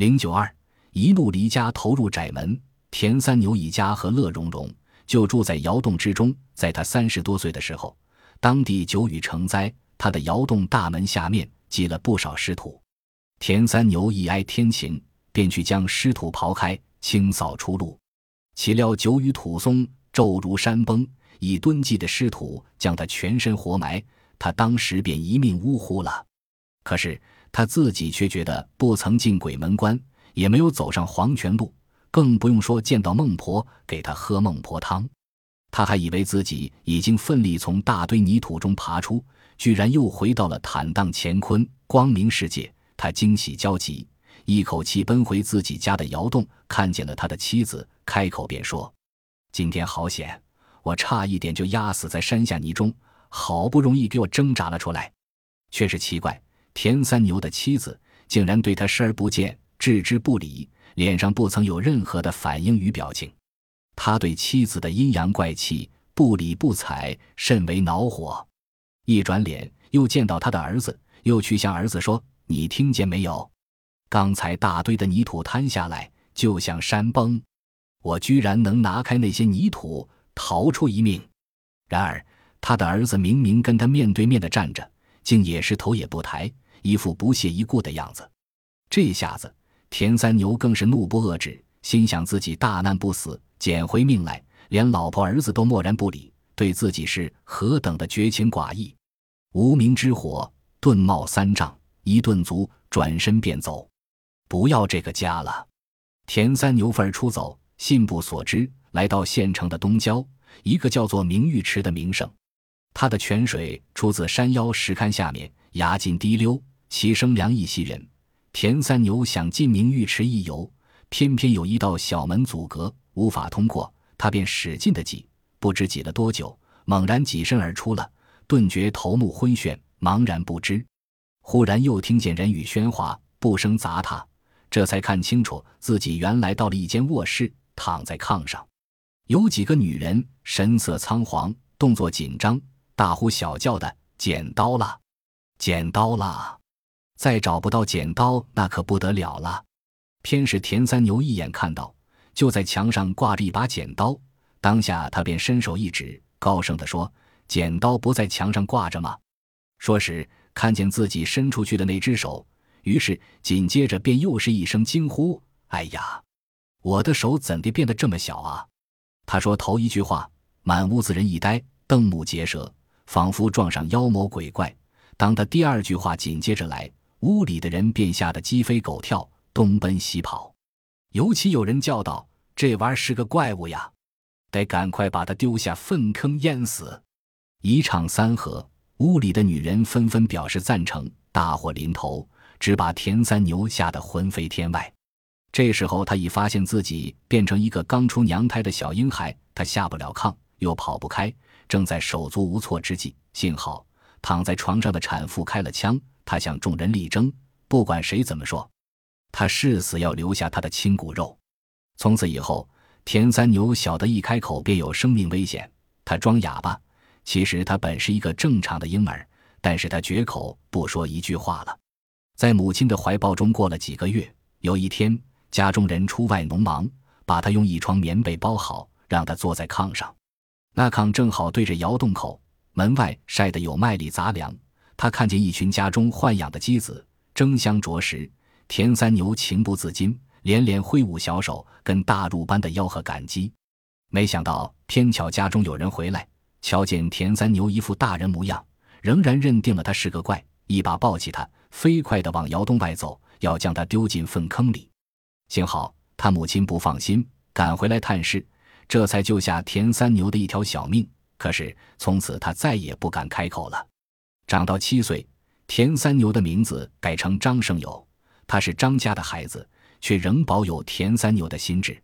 零九二，一怒离家投入窄门。田三牛一家和乐融融就住在窑洞之中。在他三十多岁的时候，当地久雨成灾，他的窑洞大门下面积了不少湿土。田三牛一挨天晴，便去将湿土刨开，清扫出路。岂料久雨土松，骤如山崩，以吨计的湿土将他全身活埋，他当时便一命呜呼了。可是他自己却觉得不曾进鬼门关，也没有走上黄泉路。更不用说见到孟婆给他喝孟婆汤，他还以为自己已经奋力从大堆泥土中爬出，居然又回到了坦荡乾坤、光明世界。他惊喜交集，一口气奔回自己家的窑洞，看见了他的妻子，开口便说：“今天好险，我差一点就压死在山下泥中，好不容易给我挣扎了出来。”却是奇怪，田三牛的妻子竟然对他视而不见，置之不理。脸上不曾有任何的反应与表情，他对妻子的阴阳怪气不理不睬，甚为恼火。一转脸，又见到他的儿子，又去向儿子说：“你听见没有？刚才大堆的泥土摊下来，就像山崩，我居然能拿开那些泥土，逃出一命。然而他的儿子明明跟他面对面的站着，竟也是头也不抬，一副不屑一顾的样子。这下子。”田三牛更是怒不遏止，心想自己大难不死，捡回命来，连老婆儿子都漠然不理，对自己是何等的绝情寡义！无名之火顿冒三丈，一顿足，转身便走，不要这个家了。田三牛愤而出走，信步所知，来到县城的东郊，一个叫做明玉池的名胜。它的泉水出自山腰石龛下面，崖尽滴溜，其声凉意袭人。田三牛想进明玉池一游，偏偏有一道小门阻隔，无法通过。他便使劲的挤，不知挤了多久，猛然挤身而出了，顿觉头目昏眩，茫然不知。忽然又听见人语喧哗，不声砸他，这才看清楚自己原来到了一间卧室，躺在炕上，有几个女人，神色仓皇，动作紧张，大呼小叫的：“剪刀了，剪刀了！”再找不到剪刀，那可不得了了。偏是田三牛一眼看到，就在墙上挂着一把剪刀，当下他便伸手一指，高声地说：“剪刀不在墙上挂着吗？”说时看见自己伸出去的那只手，于是紧接着便又是一声惊呼：“哎呀，我的手怎地变得这么小啊？”他说头一句话，满屋子人一呆，瞪目结舌，仿佛撞上妖魔鬼怪。当他第二句话紧接着来。屋里的人便吓得鸡飞狗跳，东奔西跑。尤其有人叫道：“这玩意儿是个怪物呀，得赶快把它丢下粪坑淹死！”一唱三和，屋里的女人纷纷表示赞成。大祸临头，只把田三牛吓得魂飞天外。这时候，他已发现自己变成一个刚出娘胎的小婴孩，他下不了炕，又跑不开，正在手足无措之际，幸好躺在床上的产妇开了枪。他向众人力争，不管谁怎么说，他誓死要留下他的亲骨肉。从此以后，田三牛晓得一开口便有生命危险，他装哑巴。其实他本是一个正常的婴儿，但是他绝口不说一句话了。在母亲的怀抱中过了几个月，有一天家中人出外农忙，把他用一床棉被包好，让他坐在炕上。那炕正好对着窑洞口，门外晒得有麦粒杂粮。他看见一群家中豢养的鸡子争相啄食，田三牛情不自禁，连连挥舞小手，跟大鹿般的吆喝赶鸡。没想到偏巧家中有人回来，瞧见田三牛一副大人模样，仍然认定了他是个怪，一把抱起他，飞快地往窑洞外走，要将他丢进粪坑里。幸好他母亲不放心，赶回来探视，这才救下田三牛的一条小命。可是从此他再也不敢开口了。长到七岁，田三牛的名字改成张胜友。他是张家的孩子，却仍保有田三牛的心智。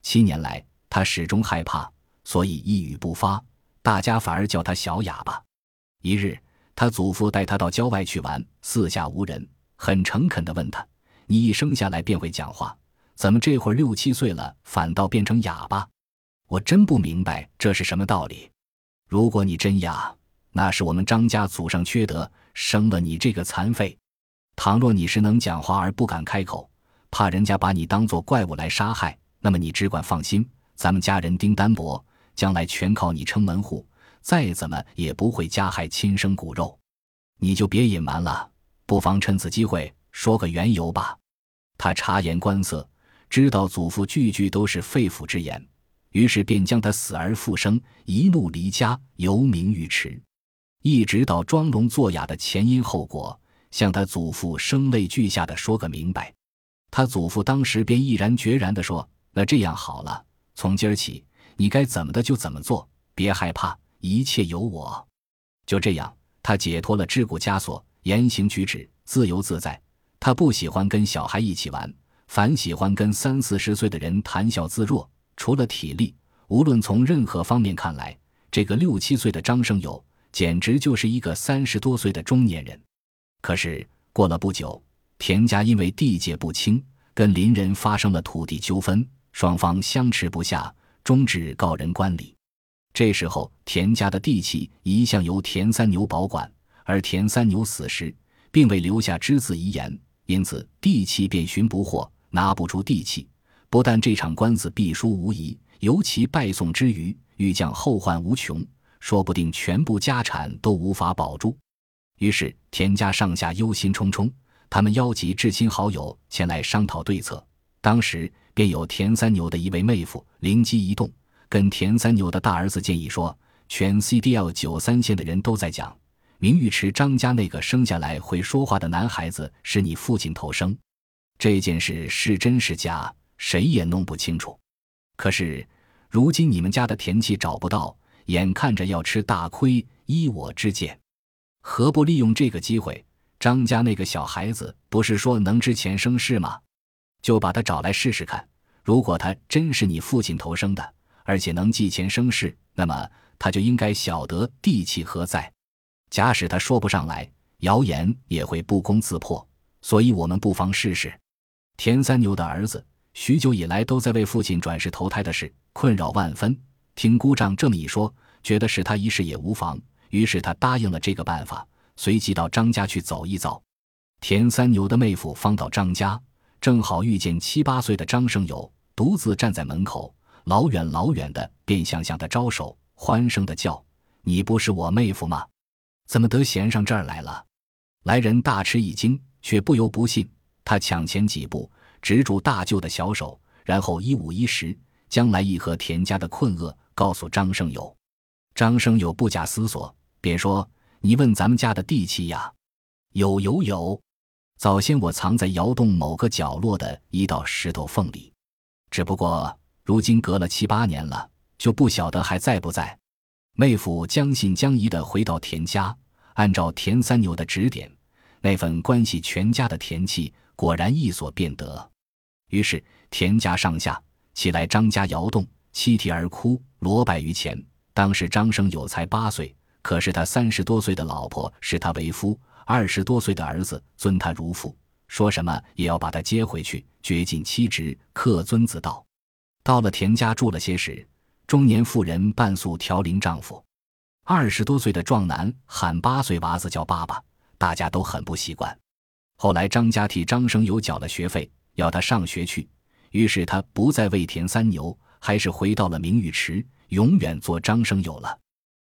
七年来，他始终害怕，所以一语不发，大家反而叫他小哑巴。一日，他祖父带他到郊外去玩，四下无人，很诚恳地问他：“你一生下来便会讲话，怎么这会儿六七岁了，反倒变成哑巴？我真不明白这是什么道理。如果你真哑，”那是我们张家祖上缺德，生了你这个残废。倘若你是能讲话而不敢开口，怕人家把你当做怪物来杀害，那么你只管放心，咱们家人丁单薄，将来全靠你撑门户，再怎么也不会加害亲生骨肉。你就别隐瞒了，不妨趁此机会说个缘由吧。他察言观色，知道祖父句句都是肺腑之言，于是便将他死而复生、一怒离家、游名尉迟，一直到装聋作哑的前因后果，向他祖父声泪俱下的说个明白。他祖父当时便毅然决然地说：“那这样好了，从今儿起，你该怎么的就怎么做，别害怕，一切有我。”就这样。他解脱了桎梏枷锁，言行举止自由自在。他不喜欢跟小孩一起玩，反喜欢跟三四十岁的人谈笑自若。除了体力，无论从任何方面看来，这个六七岁的张生友简直就是一个三十多岁的中年人。可是过了不久，田家因为地界不清，跟邻人发生了土地纠纷，双方相持不下，终至告人观礼。这时候，田家的地契一向由田三牛保管，而田三牛死时并未留下只字遗言，因此地契便寻不获，拿不出地契。不但这场官司必输无疑，尤其败送之余，欲将后患无穷，说不定全部家产都无法保住。于是田家上下忧心忡忡，他们邀集至亲好友前来商讨对策。当时便有田三牛的一位妹夫灵机一动。跟田三牛的大儿子建议说，全 CDL 九三线的人都在讲，明玉池张家那个生下来会说话的男孩子是你父亲投生。这件事是真是假，谁也弄不清楚。可是如今你们家的田契找不到，眼看着要吃大亏。依我之见，何不利用这个机会？张家那个小孩子不是说能知前生事吗？就把他找来试试看。如果他真是你父亲投生的。而且能记前生事，那么他就应该晓得地气何在。假使他说不上来，谣言也会不攻自破。所以，我们不妨试试。田三牛的儿子许久以来都在为父亲转世投胎的事困扰万分。听姑丈这么一说，觉得是他一试也无妨，于是他答应了这个办法，随即到张家去走一遭。田三牛的妹夫方到张家，正好遇见七八岁的张生友独自站在门口。老远老远的，便想向他招手，欢声的叫：“你不是我妹夫吗？怎么得闲上这儿来了？”来人大吃一惊，却不由不信。他抢前几步，执住大舅的小手，然后一五一十将来意和田家的困厄告诉张生友。张生友不假思索，便说：“你问咱们家的地契呀？有有有，早先我藏在窑洞某个角落的一道石头缝里，只不过……”如今隔了七八年了，就不晓得还在不在。妹夫将信将疑的回到田家，按照田三牛的指点，那份关系全家的田契果然一所便得。于是田家上下起来张家窑洞，泣涕而哭，罗拜于前。当时张生有才八岁，可是他三十多岁的老婆视他为夫，二十多岁的儿子尊他如父，说什么也要把他接回去，绝尽妻职，克尊子道。到了田家住了些时，中年妇人半宿调龄丈夫，二十多岁的壮男喊八岁娃子叫爸爸，大家都很不习惯。后来张家替张生友缴了学费，要他上学去，于是他不再为田三牛，还是回到了明玉池，永远做张生友了。